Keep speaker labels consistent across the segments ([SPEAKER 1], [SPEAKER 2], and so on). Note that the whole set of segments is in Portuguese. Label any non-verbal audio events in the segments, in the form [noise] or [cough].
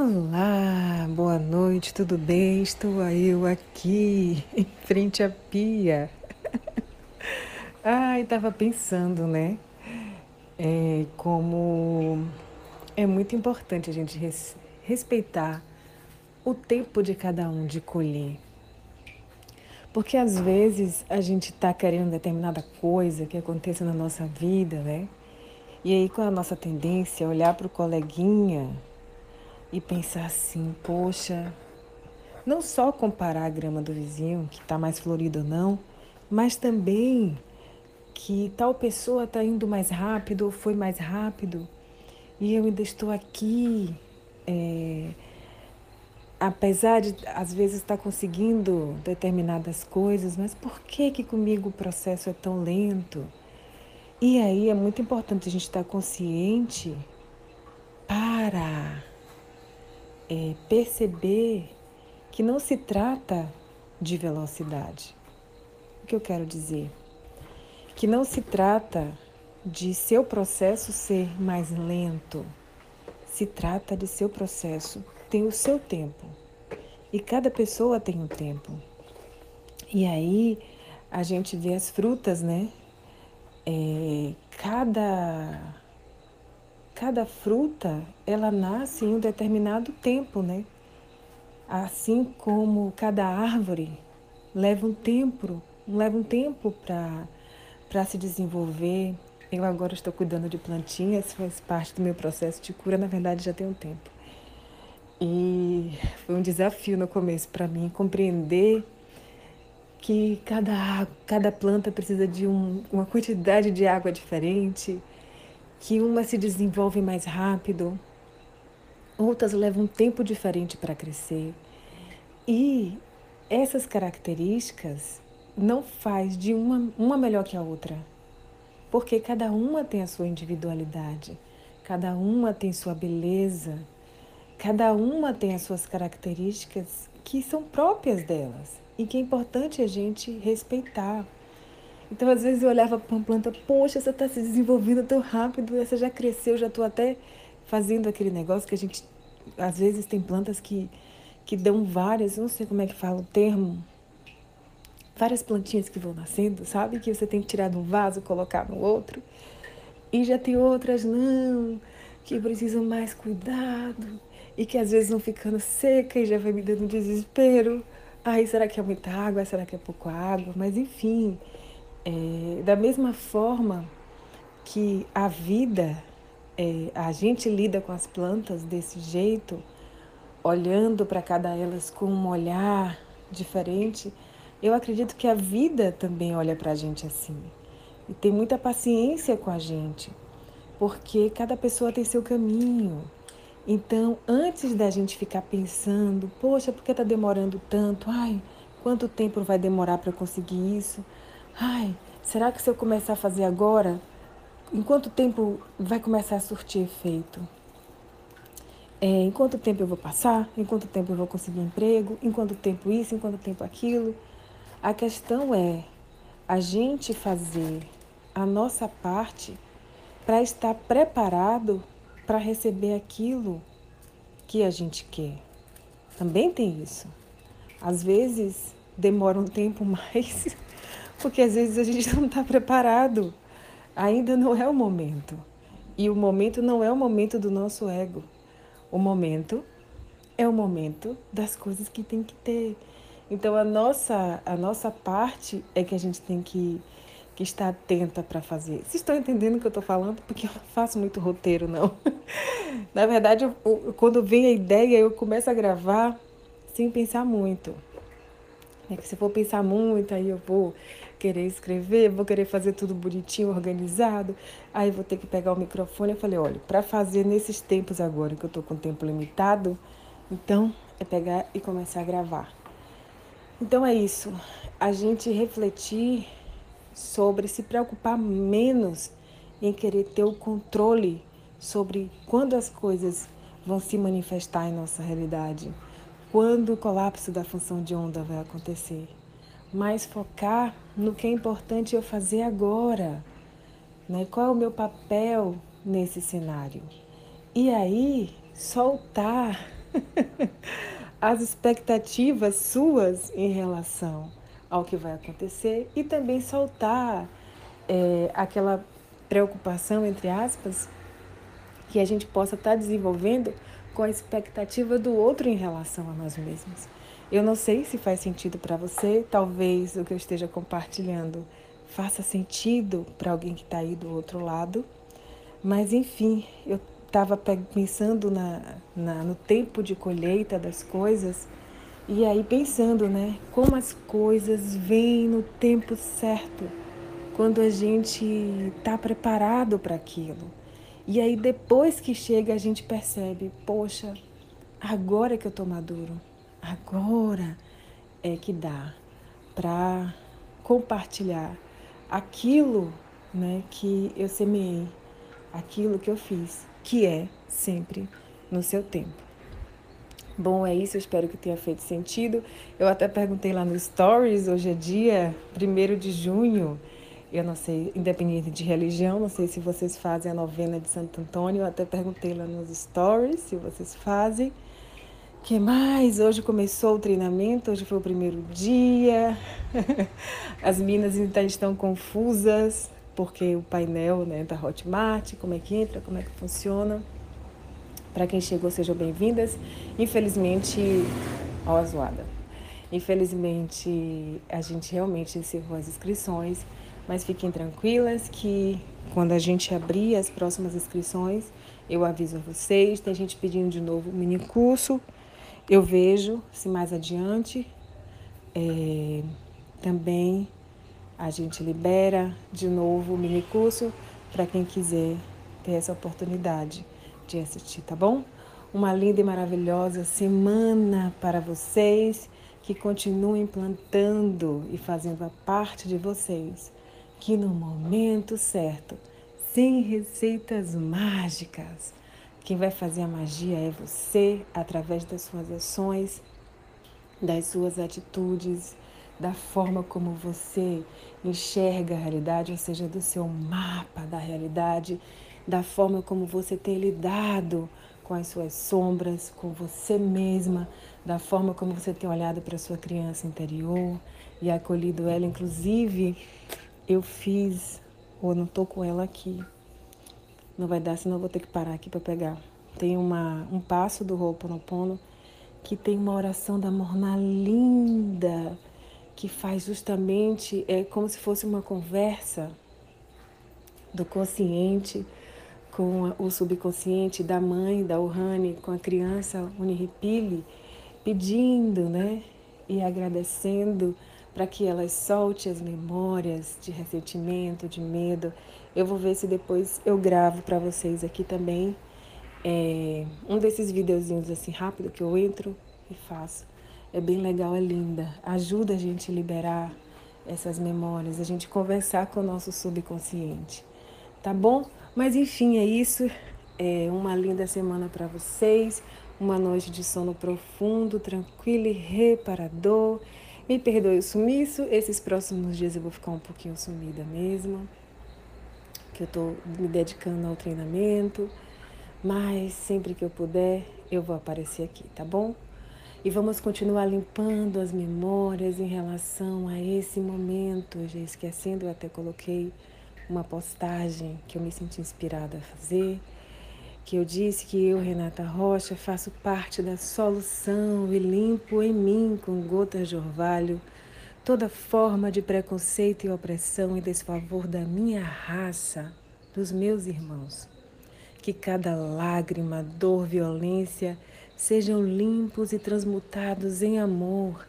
[SPEAKER 1] Olá, boa noite, tudo bem? Estou eu aqui [laughs] em frente à pia. [laughs] Ai, estava pensando, né? É, como é muito importante a gente res, respeitar o tempo de cada um de colher. Porque às vezes a gente está querendo determinada coisa que aconteça na nossa vida, né? E aí com a nossa tendência a olhar para o coleguinha e pensar assim, poxa, não só comparar a grama do vizinho, que está mais florida ou não, mas também que tal pessoa está indo mais rápido ou foi mais rápido e eu ainda estou aqui, é, apesar de às vezes estar tá conseguindo determinadas coisas, mas por que que comigo o processo é tão lento? E aí é muito importante a gente estar tá consciente para é, perceber que não se trata de velocidade. O que eu quero dizer? Que não se trata de seu processo ser mais lento. Se trata de seu processo ter o seu tempo. E cada pessoa tem um tempo. E aí a gente vê as frutas, né? É, cada cada fruta ela nasce em um determinado tempo, né? Assim como cada árvore leva um tempo, leva um tempo para para se desenvolver. Eu agora estou cuidando de plantinhas, faz parte do meu processo de cura, na verdade já tem um tempo. E foi um desafio no começo para mim compreender que cada, cada planta precisa de um, uma quantidade de água diferente, que uma se desenvolve mais rápido, outras levam um tempo diferente para crescer. E essas características não faz de uma, uma melhor que a outra, porque cada uma tem a sua individualidade, cada uma tem sua beleza, cada uma tem as suas características que são próprias delas e que é importante a gente respeitar. Então, às vezes eu olhava para uma planta, poxa, essa está se desenvolvendo tão rápido, essa já cresceu, já estou até fazendo aquele negócio que a gente, às vezes tem plantas que, que dão várias, não sei como é que fala o termo, várias plantinhas que vão nascendo, sabe? Que você tem que tirar de um vaso, colocar no outro. E já tem outras, não, que precisam mais cuidado e que às vezes vão ficando seca e já vai me dando desespero. Ai, será que é muita água? Será que é pouco água? Mas enfim, é, da mesma forma que a vida, é, a gente lida com as plantas desse jeito, olhando para cada elas com um olhar diferente, eu acredito que a vida também olha para a gente assim. E tem muita paciência com a gente, porque cada pessoa tem seu caminho. Então, antes da gente ficar pensando, poxa, por que está demorando tanto? Ai, quanto tempo vai demorar para conseguir isso? Ai, será que se eu começar a fazer agora, em quanto tempo vai começar a surtir efeito? É, em quanto tempo eu vou passar? Em quanto tempo eu vou conseguir emprego? Em quanto tempo isso? Em quanto tempo aquilo? A questão é a gente fazer a nossa parte para estar preparado para receber aquilo que a gente quer. Também tem isso. Às vezes demora um tempo [laughs] mais porque às vezes a gente [laughs] não está preparado. Ainda não é o momento. E o momento não é o momento do nosso ego. O momento é o momento das coisas que tem que ter. Então a nossa, a nossa parte é que a gente tem que, que estar atenta para fazer. Vocês estão entendendo o que eu estou falando? Porque eu não faço muito roteiro, não. [laughs] Na verdade, eu, quando vem a ideia, eu começo a gravar sem pensar muito. É que se for pensar muito, aí eu vou querer escrever, vou querer fazer tudo bonitinho, organizado. Aí vou ter que pegar o microfone. Eu falei, olha, para fazer nesses tempos agora que eu tô com tempo limitado, então é pegar e começar a gravar. Então é isso, a gente refletir sobre se preocupar menos em querer ter o controle sobre quando as coisas vão se manifestar em nossa realidade, quando o colapso da função de onda vai acontecer mas focar no que é importante eu fazer agora. Né? Qual é o meu papel nesse cenário? E aí, soltar [laughs] as expectativas suas em relação ao que vai acontecer e também soltar é, aquela preocupação, entre aspas, que a gente possa estar tá desenvolvendo com a expectativa do outro em relação a nós mesmos. Eu não sei se faz sentido para você, talvez o que eu esteja compartilhando faça sentido para alguém que está aí do outro lado, mas enfim, eu estava pensando na, na, no tempo de colheita das coisas e aí pensando, né, como as coisas vêm no tempo certo, quando a gente está preparado para aquilo. E aí depois que chega a gente percebe, poxa, agora que eu estou maduro, agora é que dá para compartilhar aquilo, né, que eu semeei, aquilo que eu fiz que é sempre no seu tempo. Bom, é isso, eu espero que tenha feito sentido. Eu até perguntei lá no Stories, hoje é dia 1 de junho. Eu não sei, independente de religião, não sei se vocês fazem a novena de Santo Antônio. Eu até perguntei lá nos Stories se vocês fazem. que mais? Hoje começou o treinamento, hoje foi o primeiro dia. [laughs] As minas ainda estão confusas porque o painel né, da Hotmart, como é que entra, como é que funciona. Para quem chegou, sejam bem-vindas. Infelizmente, ó a zoada. Infelizmente, a gente realmente encerrou as inscrições, mas fiquem tranquilas que quando a gente abrir as próximas inscrições, eu aviso a vocês. Tem gente pedindo de novo o mini curso. Eu vejo se mais adiante. É, também a gente libera de novo o mini curso para quem quiser ter essa oportunidade de assistir, tá bom? Uma linda e maravilhosa semana para vocês que continuem plantando e fazendo a parte de vocês, que no momento certo, sem receitas mágicas, quem vai fazer a magia é você através das suas ações, das suas atitudes da forma como você enxerga a realidade, ou seja, do seu mapa da realidade, da forma como você tem lidado com as suas sombras, com você mesma, da forma como você tem olhado para a sua criança interior e acolhido ela. Inclusive, eu fiz, ou não estou com ela aqui, não vai dar, senão eu vou ter que parar aqui para pegar. Tem uma, um passo do Ho'oponopono que tem uma oração da Morna linda, que faz justamente é como se fosse uma conversa do consciente com o subconsciente da mãe, da Ohane, com a criança Uniripili, pedindo, né, e agradecendo para que elas solte as memórias de ressentimento, de medo. Eu vou ver se depois eu gravo para vocês aqui também é, um desses videozinhos assim rápido que eu entro e faço é bem legal, é linda. Ajuda a gente a liberar essas memórias, a gente conversar com o nosso subconsciente. Tá bom? Mas enfim, é isso. É uma linda semana para vocês. Uma noite de sono profundo, tranquilo e reparador. Me perdoe o sumiço. Esses próximos dias eu vou ficar um pouquinho sumida mesmo. Que eu estou me dedicando ao treinamento. Mas sempre que eu puder, eu vou aparecer aqui, tá bom? E vamos continuar limpando as memórias em relação a esse momento. Já esquecendo, eu até coloquei uma postagem que eu me senti inspirada a fazer, que eu disse que eu, Renata Rocha, faço parte da solução e limpo em mim com gotas de orvalho toda forma de preconceito e opressão e desfavor da minha raça, dos meus irmãos. Que cada lágrima, dor, violência sejam limpos e transmutados em amor,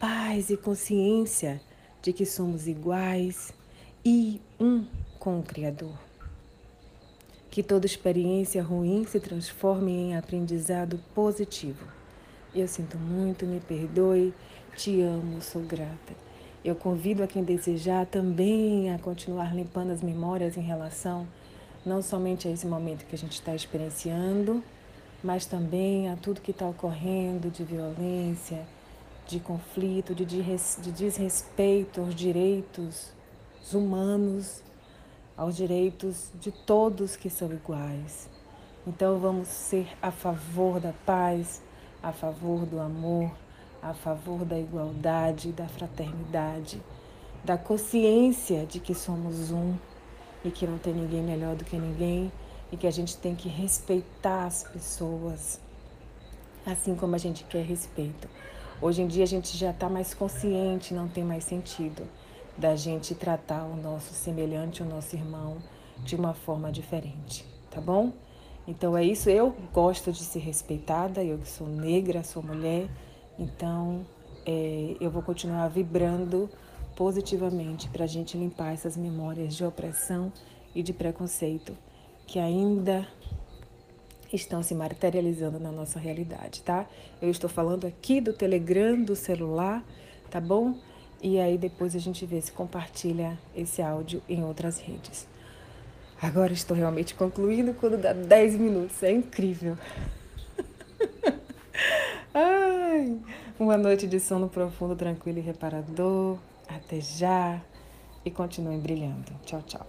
[SPEAKER 1] paz e consciência de que somos iguais e um com o Criador. Que toda experiência ruim se transforme em aprendizado positivo. Eu sinto muito, me perdoe, te amo, sou grata. Eu convido a quem desejar também a continuar limpando as memórias em relação não somente a esse momento que a gente está experienciando, mas também a tudo que está ocorrendo de violência, de conflito, de, de desrespeito aos direitos humanos, aos direitos de todos que são iguais. Então vamos ser a favor da paz, a favor do amor, a favor da igualdade, da fraternidade, da consciência de que somos um e que não tem ninguém melhor do que ninguém e que a gente tem que respeitar as pessoas assim como a gente quer respeito. Hoje em dia a gente já está mais consciente, não tem mais sentido da gente tratar o nosso semelhante, o nosso irmão, de uma forma diferente, tá bom? Então é isso. Eu gosto de ser respeitada, eu sou negra, sou mulher, então é, eu vou continuar vibrando positivamente para a gente limpar essas memórias de opressão e de preconceito que ainda estão se materializando na nossa realidade, tá? Eu estou falando aqui do Telegram, do celular, tá bom? E aí depois a gente vê se compartilha esse áudio em outras redes. Agora estou realmente concluindo quando dá 10 minutos, é incrível. [laughs] Ai, uma noite de sono profundo, tranquilo e reparador. Até já e continuem brilhando. Tchau, tchau.